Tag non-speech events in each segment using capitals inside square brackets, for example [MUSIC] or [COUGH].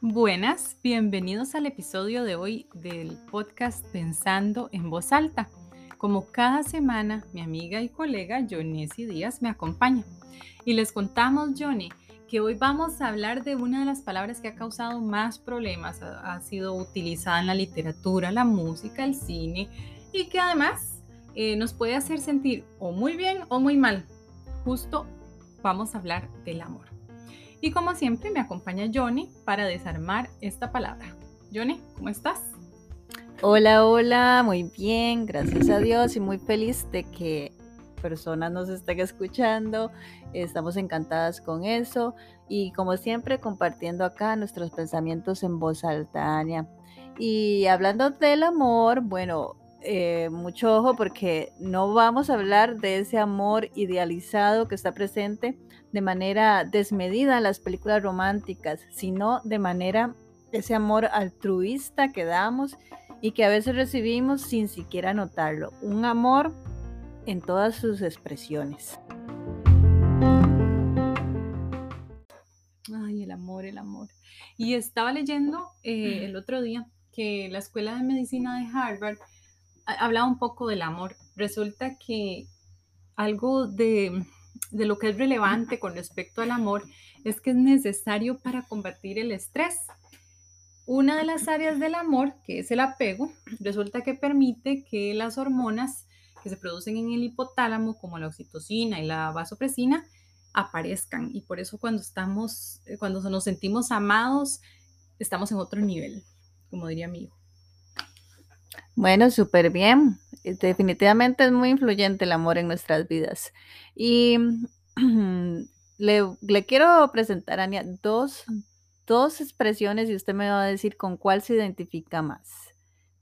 Buenas, bienvenidos al episodio de hoy del podcast Pensando en voz alta. Como cada semana, mi amiga y colega Johnny Díaz me acompaña. Y les contamos, Johnny, que hoy vamos a hablar de una de las palabras que ha causado más problemas. Ha, sido utilizada en la literatura, la música, el cine y que además eh, nos puede hacer sentir o muy bien o muy mal. Justo vamos a hablar del amor. Y como siempre me acompaña Johnny para desarmar esta palabra. Johnny, ¿cómo estás? Hola, hola, muy bien, gracias a Dios y muy feliz de que personas nos estén escuchando. Estamos encantadas con eso y como siempre compartiendo acá nuestros pensamientos en voz alta, Y hablando del amor, bueno, eh, mucho ojo porque no vamos a hablar de ese amor idealizado que está presente de manera desmedida en las películas románticas, sino de manera ese amor altruista que damos y que a veces recibimos sin siquiera notarlo. Un amor en todas sus expresiones. Ay, el amor, el amor. Y estaba leyendo eh, el otro día que la Escuela de Medicina de Harvard hablaba un poco del amor. Resulta que algo de lo que es relevante con respecto al amor es que es necesario para combatir el estrés. Una de las áreas del amor, que es el apego, resulta que permite que las hormonas que se producen en el hipotálamo, como la oxitocina y la vasopresina, aparezcan. Y por eso cuando estamos, eh, cuando nos sentimos amados, estamos en otro nivel, como diría mi hijo. Bueno, súper bien. Definitivamente es muy influyente el amor en nuestras vidas. Y [CLEARS THROAT] le, quiero presentar, Ania, dos, dos expresiones y usted me va a decir con cuál se identifica más.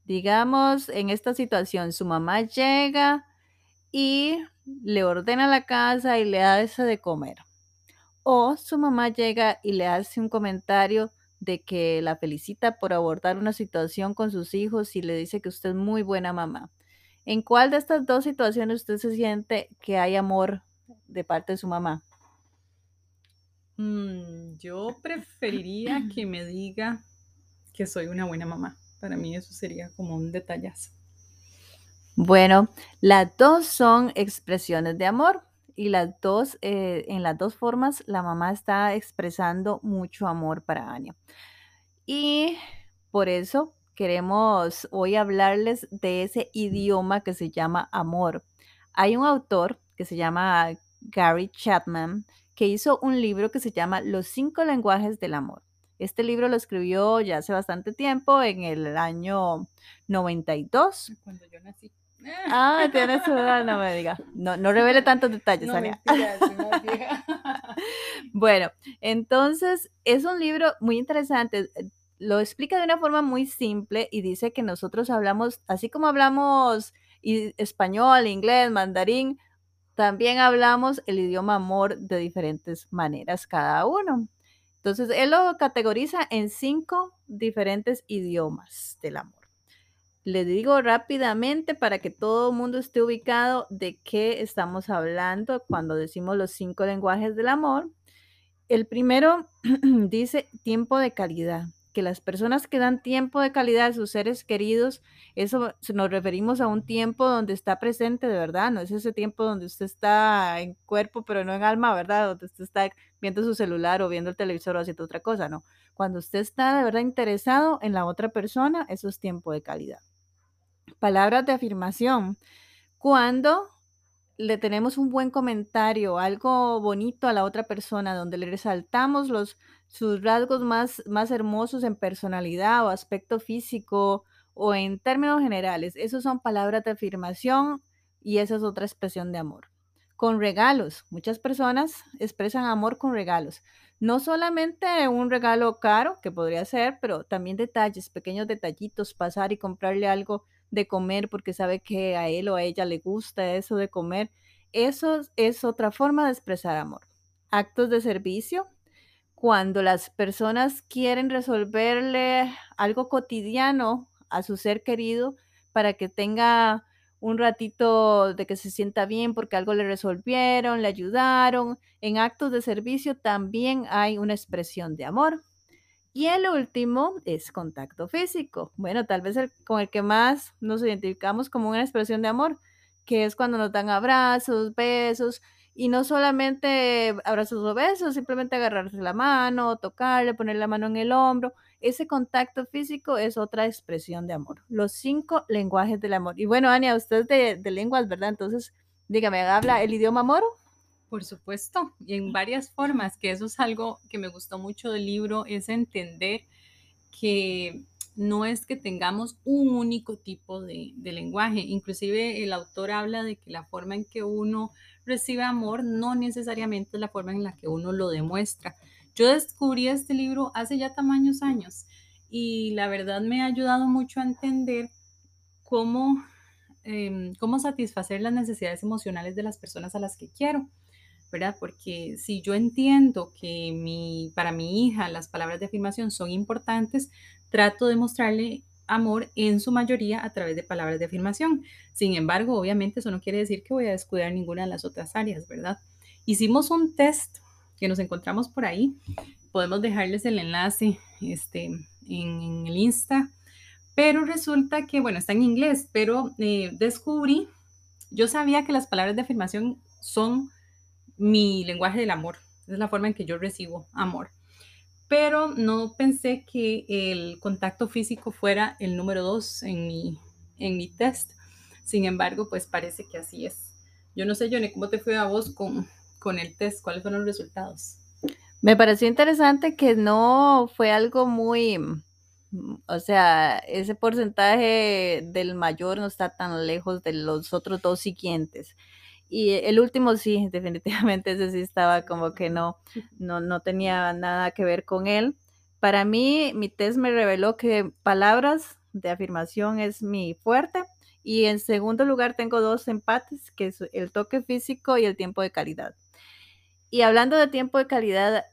Digamos, en esta situación, su mamá llega y le ordena la casa y le eso de comer. O su mamá llega y le hace un comentario de que la felicita por abordar una situación con sus hijos y le dice que usted es muy buena mamá. ¿En cuál de estas dos situaciones usted se siente que hay amor de parte de su mamá? Mm, yo preferiría que me diga que soy una buena mamá. Para mí eso sería como un detallazo. Bueno, las dos son expresiones de amor y las dos, eh, en las dos formas, la mamá está expresando mucho amor para Anya. Y por eso queremos hoy hablarles de ese idioma que se llama amor. Hay un autor que se llama Gary Chapman que hizo un libro que se llama Los cinco lenguajes del amor. Este libro lo escribió ya hace bastante tiempo, en el año 92. Cuando yo nací. Ah, tiene su edad, no me diga. No, no revele tantos detalles, no, [LAUGHS] bueno, entonces es un libro muy interesante. Lo explica de una forma muy simple y dice que nosotros hablamos, así como hablamos español, inglés, mandarín, también hablamos el idioma amor de diferentes maneras cada uno. Entonces, él lo categoriza en cinco diferentes idiomas del amor. Le digo rápidamente para que todo el mundo esté ubicado de qué estamos hablando cuando decimos los cinco lenguajes del amor. El primero [CLEARS THROAT] dice tiempo de calidad, que las personas que dan tiempo de calidad a sus seres queridos, eso nos referimos a un tiempo donde está presente de verdad, no es ese tiempo donde usted está en cuerpo pero no en alma, ¿verdad? Donde usted está viendo su celular o viendo el televisor o haciendo otra cosa, no. Cuando usted está de verdad interesado en la otra persona, eso es tiempo de calidad palabras de afirmación. Cuando le tenemos un buen comentario, algo bonito a la otra persona, donde le resaltamos los, sus rasgos más, más hermosos en personalidad o aspecto físico o en términos generales, esos son palabras de afirmación y esa es otra expresión de amor. Con regalos, muchas personas expresan amor con regalos. No solamente un regalo caro, que podría ser, pero también detalles, pequeños detallitos, pasar y comprarle algo de comer porque sabe que a él o a ella le gusta eso de comer. Eso es otra forma de expresar amor. Actos de servicio, cuando las personas quieren resolverle algo cotidiano a su ser querido para que tenga un ratito de que se sienta bien porque algo le resolvieron, le ayudaron. En actos de servicio también hay una expresión de amor. Y el último es contacto físico. Bueno, tal vez el, con el que más nos identificamos como una expresión de amor, que es cuando nos dan abrazos, besos, y no solamente abrazos o besos, simplemente agarrarse la mano, tocarle, poner la mano en el hombro. Ese contacto físico es otra expresión de amor. Los cinco lenguajes del amor. Y bueno, Ania, usted es de, de lenguas, ¿verdad? Entonces, dígame, ¿habla el idioma moro? Por supuesto, y en varias formas, que eso es algo que me gustó mucho del libro, es entender que no es que tengamos un único tipo de, de, lenguaje. Inclusive el autor habla de que la forma en que uno recibe amor no necesariamente es la forma en la que uno lo demuestra. Yo descubrí este libro hace ya tamaños años y la verdad me ha ayudado mucho a entender cómo, eh, cómo satisfacer las necesidades emocionales de las personas a las que quiero. ¿Verdad? Porque si yo entiendo que mi, para mi hija las palabras de afirmación son importantes, trato de mostrarle amor en su mayoría a través de palabras de afirmación. Sin embargo, obviamente eso no quiere decir que voy a descuidar ninguna de las otras áreas, ¿verdad? Hicimos un test que nos encontramos por ahí. Podemos dejarles el enlace este, en, en el Insta. Pero resulta que, bueno, está en inglés, pero eh, descubrí, yo sabía que las palabras de afirmación son mi lenguaje del amor. Es la forma en que yo recibo amor. Pero no pensé que el contacto físico fuera el número dos en mi, en mi test. Sin embargo, pues parece que así es. Yo no sé, Johnny, ¿cómo te fue a vos con, con el test? ¿Cuáles fueron los resultados? Me pareció interesante que no fue algo muy, o sea, ese porcentaje del mayor no está tan lejos de los otros dos siguientes. Y el último sí, [LAUGHS] definitivamente ese sí estaba como que no, no, no tenía nada que ver con él. Para mí, mi test me reveló que palabras de afirmación es mi fuerte. Y en segundo lugar tengo dos empates, que es el toque físico y el tiempo de calidad. Y hablando de tiempo de calidad,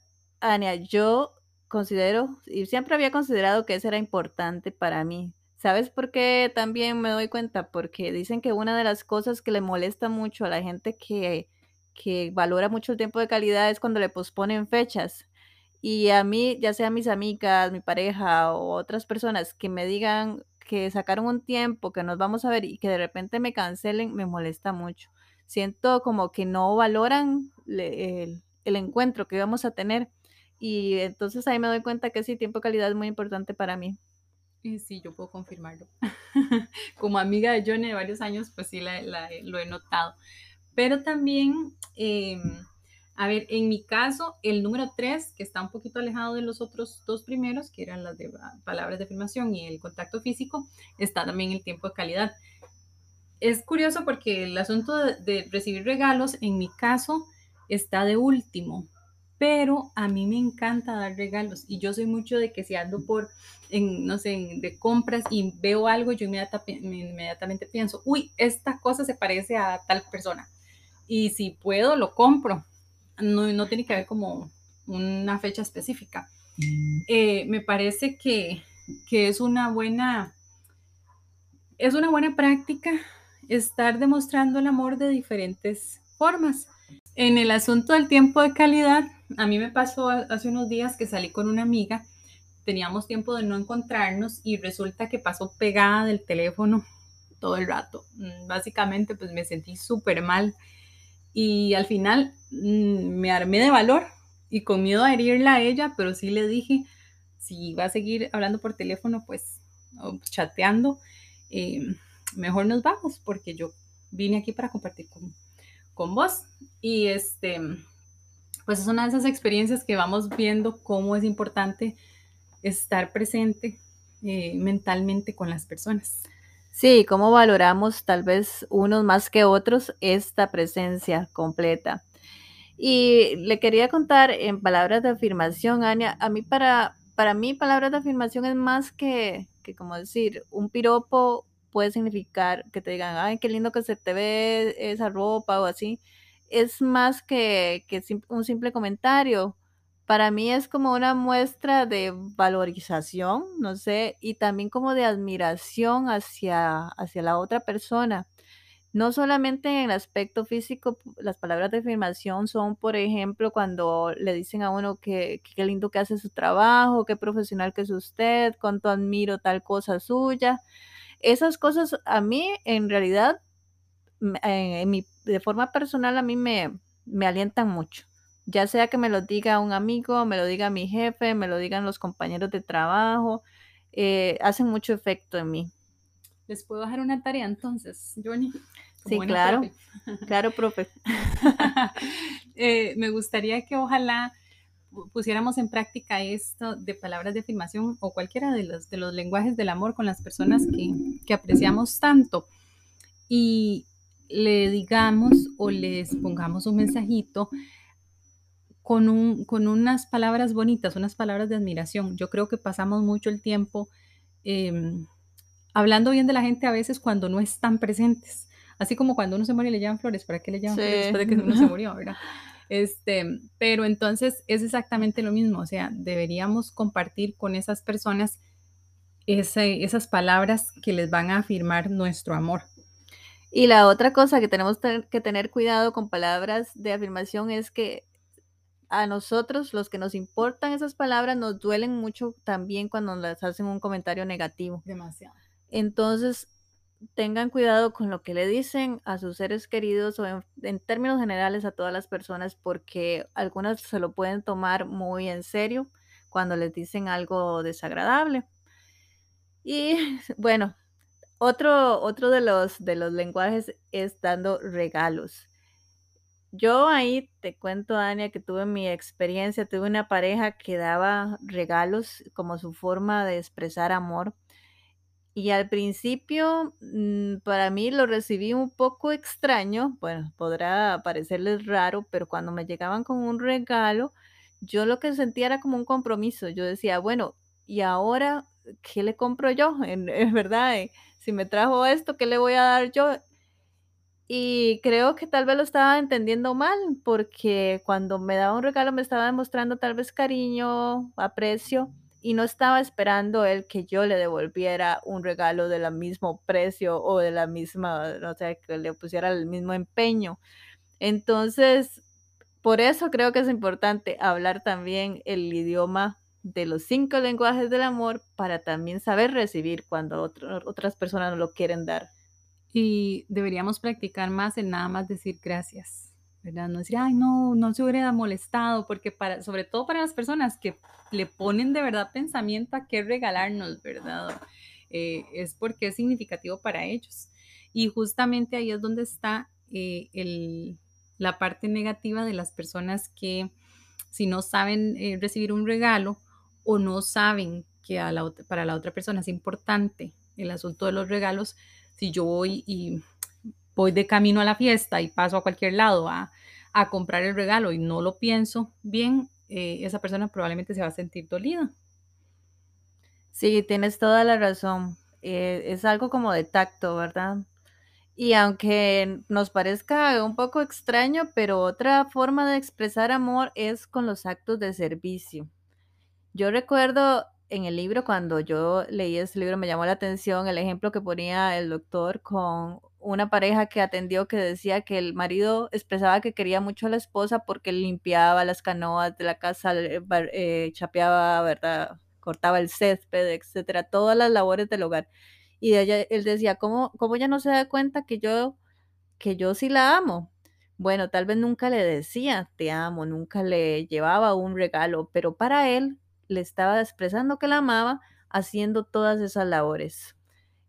Ania, yo considero, y siempre había considerado que eso era importante para mí, ¿Sabes por qué también me doy cuenta? Porque dicen que una de las cosas que le molesta mucho a la gente que, que valora mucho el tiempo de calidad es cuando le posponen fechas. Y a mí, ya sea mis amigas, mi pareja o otras personas que me digan que sacaron un tiempo, que nos vamos a ver y que de repente me cancelen, me molesta mucho. Siento como que no valoran el, el encuentro que vamos a tener. Y entonces ahí me doy cuenta que sí, tiempo de calidad es muy importante para mí. Y sí, yo puedo confirmarlo. [LAUGHS] Como amiga de Johnny de varios años, pues sí la, la, lo he notado. Pero también, eh, a ver, en mi caso, el número 3, que está un poquito alejado de los otros dos primeros, que eran las de palabras de afirmación y el contacto físico, está también el tiempo de calidad. Es curioso porque el asunto de, de recibir regalos, en mi caso, está de último, pero a mí me encanta dar regalos y yo soy mucho de que si ando por, en, no sé, de compras y veo algo, yo inmediatamente, inmediatamente pienso, uy, esta cosa se parece a tal persona y si puedo, lo compro. No, no tiene que haber como una fecha específica. Eh, me parece que, que es una buena, es una buena práctica estar demostrando el amor de diferentes formas. En el asunto del tiempo de calidad, a mí me pasó hace unos días que salí con una amiga, teníamos tiempo de no encontrarnos y resulta que pasó pegada del teléfono todo el rato. Mm, básicamente pues me sentí súper mal y al final mm, me armé de valor y con miedo a herirla a ella, pero sí le dije, si va a seguir hablando por teléfono pues chateando, eh, mejor nos vamos porque yo vine aquí para compartir con, con vos y este pues es una de esas experiencias que vamos viendo cómo es importante estar presente eh, mentalmente con las personas. Sí, cómo valoramos tal vez unos más que otros esta presencia completa. Y le quería contar en palabras de afirmación, Ania, a mí para, para mí palabras de afirmación es más que, que como decir, un piropo puede significar que te digan, ay, qué lindo que se te ve esa ropa o así es más que, que un simple comentario. Para mí es como una muestra de valorización, no sé, y también como de admiración hacia, hacia la otra persona. No solamente en el aspecto físico, las palabras de afirmación son, por ejemplo, cuando le dicen a uno que qué lindo que hace su trabajo, qué profesional que es usted, cuánto admiro tal cosa suya. Esas cosas a mí en realidad, en, mi, de forma personal, a mí me, me alientan mucho. Ya sea que me lo diga un amigo, me lo diga mi jefe, me lo digan los compañeros de trabajo, eh, hacen mucho efecto en mí. ¿Les puedo dejar una tarea entonces, Johnny? Sí, claro. Claro, profe. [LAUGHS] [LAUGHS] Eh, me gustaría que ojalá pusiéramos en práctica esto de palabras de afirmación o cualquiera de los, de los lenguajes del amor con las personas que, que apreciamos tanto y le digamos o les pongamos un mensajito con, un, con unas palabras bonitas, unas palabras de admiración. Yo creo que pasamos mucho el tiempo em, hablando bien de la gente a veces cuando no están presentes. Así como cuando uno se muere y le llevan flores, ¿para qué le llevan flores después de que uno se [LAUGHS] murió, verdad? Este, pero entonces es exactamente lo mismo, o sea, deberíamos compartir con esas personas esas palabras que les van a afirmar nuestro amor. Y la otra cosa que tenemos que tener cuidado con palabras de afirmación es que a nosotros, los que nos importan esas palabras, nos duelen mucho también cuando nos hacen un comentario negativo. Demasiado. Entonces, tengan cuidado con lo que le dicen a sus seres queridos o en, términos generales a todas las personas porque algunas se lo pueden tomar muy en serio cuando les dicen algo desagradable. Y [LAUGHS] bueno, otro, otro de, los, de los lenguajes es dando regalos. Yo ahí te cuento, Ania, que tuve mi experiencia, tuve una pareja que daba regalos como su forma de expresar amor y al principio, mm, para mí lo recibí un poco extraño, bueno, podrá parecerles raro, pero cuando me llegaban con un regalo, yo lo que sentía era como un compromiso. Yo decía, bueno, ¿y ahora qué le compro yo? En, verdad, eh, si me trajo esto, ¿qué le voy a dar yo? Y creo que tal vez lo estaba entendiendo mal, porque cuando me daba un regalo me estaba demostrando tal vez cariño, aprecio, y no estaba esperando él que yo le devolviera un regalo del mismo precio o de la misma, no sé, que le pusiera el mismo empeño. Entonces, por eso creo que es importante hablar también el idioma de los cinco lenguajes del amor para también saber recibir cuando otras personas no lo quieren dar. Y deberíamos practicar más en nada más decir gracias. ¿verdad? No decir, ay, no, no se hubiera molestado, porque para, sobre todo para las personas que le ponen de verdad pensamiento a qué regalarnos, ¿verdad? Eh, es porque es significativo para ellos. Y justamente ahí es donde está eh, el, la parte negativa de las personas que si no saben eh, recibir un regalo o no saben que para la otra persona es importante el asunto de los regalos, si yo voy y voy de camino a la fiesta y paso a cualquier lado a, a comprar el regalo y no lo pienso bien, eh, esa persona probablemente se va a sentir dolida. Sí, tienes toda la razón. Eh, es algo como de tacto, ¿verdad? Y aunque nos parezca un poco extraño, pero otra forma de expresar amor es con los actos de servicio. Yo recuerdo en el libro, cuando yo leí ese libro, me llamó la atención el ejemplo que ponía el doctor con una pareja que atendió que decía que el marido expresaba que quería mucho a la esposa porque limpiaba las canoas de la casa, eh, eh, chapeaba, ¿verdad? cortaba el césped, etcétera, todas las labores del hogar. Y ella, él decía, ¿cómo, ¿cómo ella no se da cuenta que yo, que yo sí la amo? Bueno, tal vez nunca le decía te amo, nunca le llevaba un regalo, pero para él le estaba expresando que la amaba haciendo todas esas labores.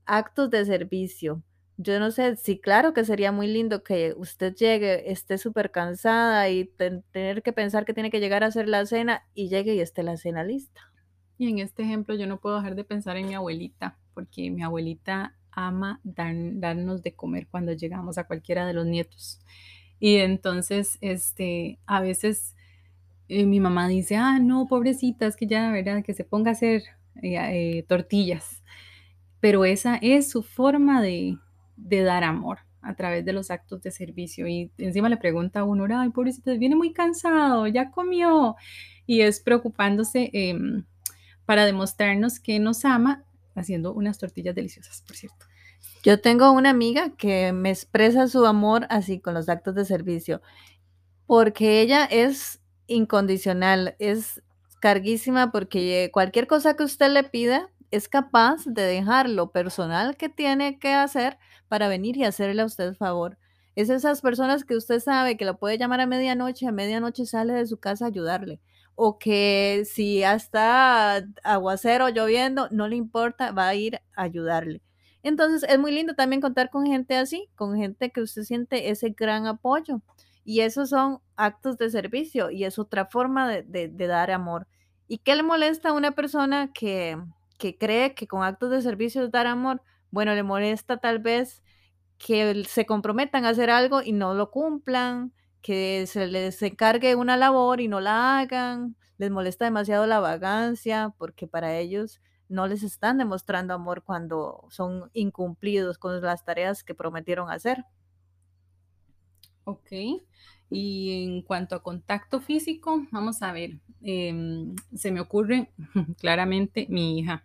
Actos de servicio. Yo no sé, sí, claro que sería muy lindo que usted llegue, esté súper cansada y tener que pensar que tiene que llegar a hacer la cena y llegue y esté la cena lista. Y en este ejemplo yo no puedo dejar de pensar en mi abuelita, porque mi abuelita ama darnos de comer cuando llegamos a cualquiera de los nietos. Y entonces, este, a veces eh, mi mamá dice, ah, no, pobrecita, es que ya, ¿verdad? Que se ponga a hacer eh, eh, tortillas. Pero esa es su forma de, dar amor a través de los actos de servicio. Y encima le pregunta a uno, ay, pobrecita, viene muy cansado, ya comió. Y es preocupándose em, para demostrarnos que nos ama haciendo unas tortillas deliciosas, por cierto. Yo tengo una amiga que me expresa su amor así con los actos de servicio, porque ella es incondicional, es carguísima porque cualquier cosa que usted le pida es capaz de dejar lo personal que tiene que hacer para venir y hacerle a usted favor. Es esas personas que usted sabe que lo puede llamar a medianoche, a medianoche sale de su casa a ayudarle. O que si ya está aguacero lloviendo, no le importa, va a ir a ayudarle. Entonces es muy lindo también contar con gente así, con gente que usted siente ese gran apoyo. Y esos son actos de servicio y es otra forma de, dar amor. ¿Y qué le molesta a una persona que, que cree que con actos de servicio es dar amor? Bueno, le molesta tal vez que se comprometan a hacer algo y no lo cumplan, que se les encargue una labor y no la hagan, les molesta demasiado la vagancia porque para ellos no les están demostrando amor cuando son incumplidos con las tareas que prometieron hacer. Ok. Y en cuanto a contacto físico, vamos a ver, em, se me ocurre [LAUGHS] claramente mi hija.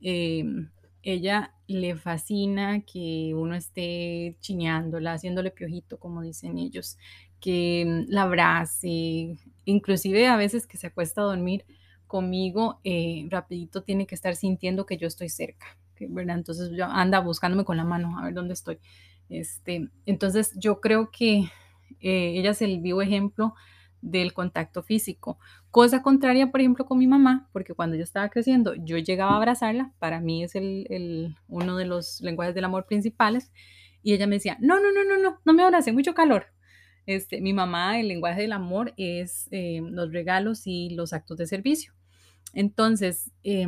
Em, ella le fascina que uno esté chineándola, haciéndole piojito, como dicen ellos, que la abrace, inclusive a veces que se acuesta a dormir conmigo, eh, rapidito tiene que estar sintiendo que yo estoy cerca, ¿verdad? Entonces yo anda buscándome con la mano a ver dónde estoy. Este, entonces yo creo que eh, ella es el vivo ejemplo del contacto físico. Cosa contraria, por ejemplo, con mi mamá, porque cuando yo estaba creciendo, yo llegaba a abrazarla, para mí es uno de los lenguajes del amor principales, y ella me decía, no, no, no, no, no, no me abrace, mucho calor. Este, mi mamá, el lenguaje del amor es eh, los regalos y los actos de servicio. Entonces, eh,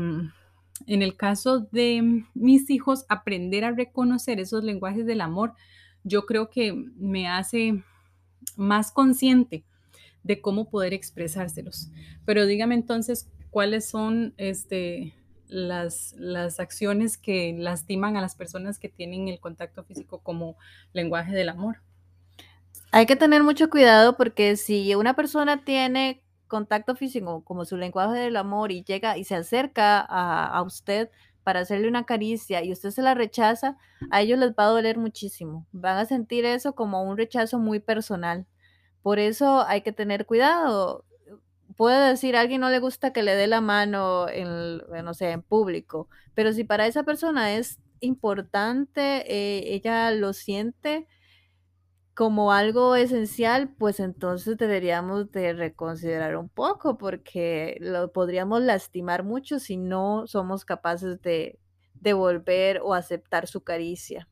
en el caso de mis hijos, aprender a reconocer esos lenguajes del amor, yo creo que me hace más consciente de cómo poder expresárselos. Pero dígame entonces, ¿cuáles son este, las, las acciones que lastiman a las personas que tienen el contacto físico como lenguaje del amor? Hay que tener mucho cuidado porque si una persona tiene contacto físico como su lenguaje del amor y llega y se acerca a, a usted para hacerle una caricia y usted se la rechaza, a ellos les va a doler muchísimo. Van a sentir eso como un rechazo muy personal. Por eso hay que tener cuidado. Puede decir, a alguien no le gusta que le dé la mano en, no sé, en público, pero si para esa persona es importante, eh, ella lo siente como algo esencial, pues entonces deberíamos de reconsiderar un poco porque lo podríamos lastimar mucho si no somos capaces de devolver o aceptar su caricia.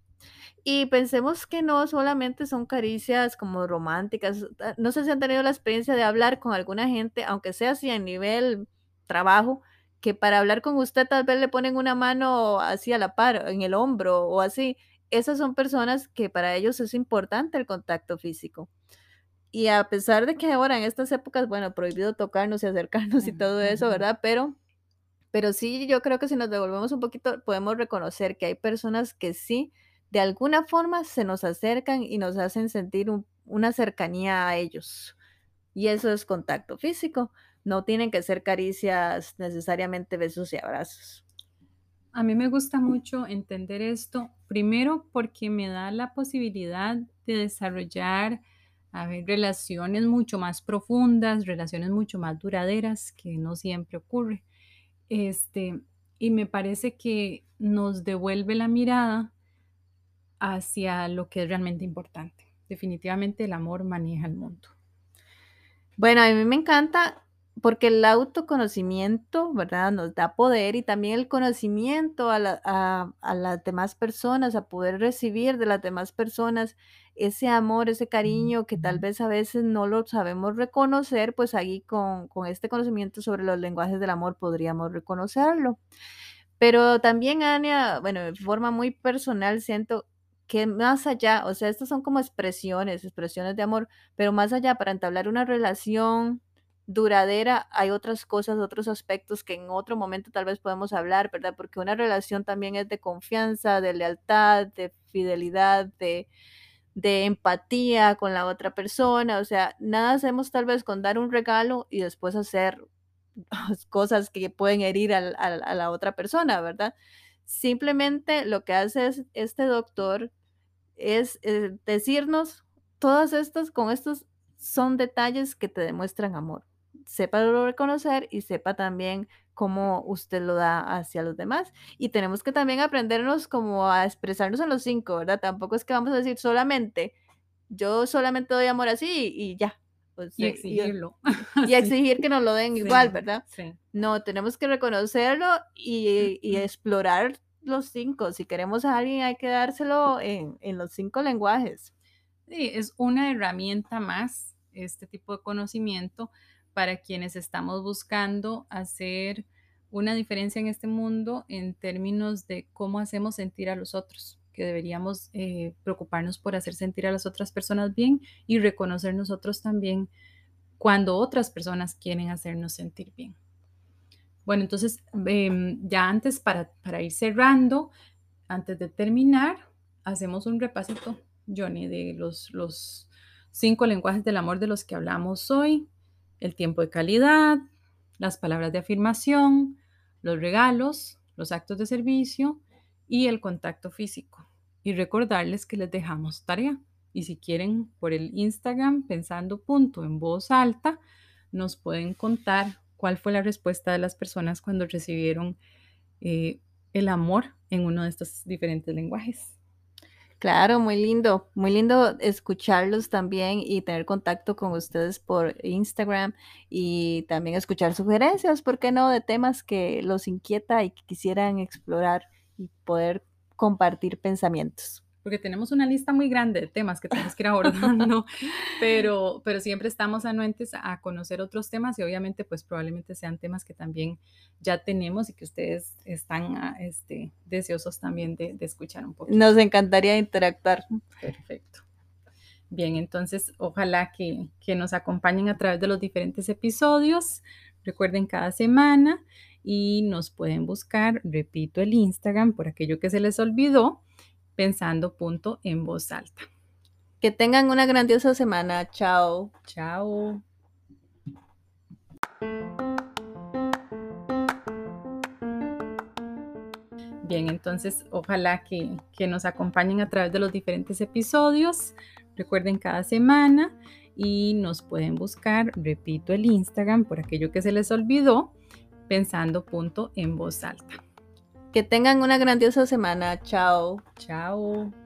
Y pensemos que no solamente son caricias como románticas. ah, No sé si han tenido la experiencia de hablar con alguna gente, aunque sea así a nivel trabajo, que para hablar con usted tal vez le ponen una mano así a la par, en el hombro o así. Esas son personas que para ellos es importante el contacto físico. Y a pesar de que ahora en estas épocas, bueno, prohibido tocarnos y acercarnos y todo eso. ¿verdad? Pero pero sí, yo creo que si nos devolvemos un poquito, podemos reconocer que hay personas que sí, de alguna forma se nos acercan y nos hacen sentir un- una cercanía a ellos. Y eso es contacto físico. No tienen que ser caricias necesariamente besos y abrazos. A mí me gusta mucho entender esto, primero porque me da la posibilidad de desarrollar, relaciones mucho más profundas, relaciones mucho más duraderas, que no siempre ocurre. Este, y me parece que nos devuelve la mirada hacia lo que es realmente importante. Definitivamente el amor maneja el mundo. Bueno, a mí me encanta porque el autoconocimiento, ¿verdad? Nos da poder y también el conocimiento a, la- a- a las demás personas, a poder recibir de las demás personas ese amor, ese cariño que tal vez a veces no lo sabemos reconocer, pues ahí con, con este conocimiento sobre los lenguajes del amor podríamos reconocerlo. Pero también, Ania, bueno, de forma muy personal, siento que más allá, o sea, estas son como expresiones, expresiones de amor, pero más allá, para entablar una relación duradera, hay otras cosas, otros aspectos que en otro momento tal vez podemos hablar, ¿verdad? Porque una relación también es de confianza, de lealtad, de fidelidad, de, de empatía con la otra persona, o sea, nada hacemos tal vez con dar un regalo y después hacer [LAUGHS] cosas que pueden herir al- a la otra persona, ¿verdad? Simplemente lo que hace es, este doctor es eh, decirnos todas estas, con estos son detalles que te demuestran amor. Sepa reconocer y sepa también cómo usted lo da hacia los demás. Y tenemos que también aprendernos como a expresarnos en los cinco, ¿verdad? Tampoco es que vamos a decir solamente, yo solamente doy amor así y ya. y exigirlo. [LAUGHS] Y, exigir que nos lo den igual, ¿verdad? Sí. No, tenemos que reconocerlo y, y, explorar los cinco. Si queremos a alguien hay que dárselo en, en los cinco lenguajes. Sí, es una herramienta más, este tipo de conocimiento, para quienes estamos buscando hacer una diferencia en este mundo en términos de cómo hacemos sentir a los otros, que deberíamos eh, preocuparnos por hacer sentir a las otras personas bien y reconocer nosotros también cuando otras personas quieren hacernos sentir bien. Bueno, entonces, em, ya antes, para, para ir cerrando, antes de terminar, hacemos un repasito, Johnny, de los, los cinco lenguajes del amor de los que hablamos hoy el tiempo de calidad, las palabras de afirmación, los regalos, los actos de servicio y el contacto físico. Y recordarles que les dejamos tarea. Y si quieren por el Instagram pensando punto en voz alta, nos pueden contar cuál fue la respuesta de las personas cuando recibieron eh, el amor en uno de estos diferentes lenguajes. Claro, muy lindo, muy lindo escucharlos también y tener contacto con ustedes por Instagram y también escuchar sugerencias, ¿por qué no?, de temas que los inquieta y que quisieran explorar y poder compartir pensamientos porque tenemos una lista muy grande de temas que tenemos que ir abordando, [LAUGHS] pero, pero siempre estamos anuentes a conocer otros temas y obviamente pues probablemente sean temas que también ya tenemos y que ustedes están ah, este, deseosos también de, escuchar un poco. Nos encantaría interactuar. Perfecto. Bien, entonces ojalá que, que nos acompañen a través de los diferentes episodios. Recuerden cada semana y nos pueden buscar, repito, el Instagram por aquello que se les olvidó pensando punto en voz alta. Que tengan una grandiosa semana. Chao. Chao. Bien, entonces ojalá que, que, nos acompañen a través de los diferentes episodios. Recuerden cada semana y nos pueden buscar, repito, el Instagram por aquello que se les olvidó, pensando punto en voz alta. Que tengan una grandiosa semana. Chao. Chao.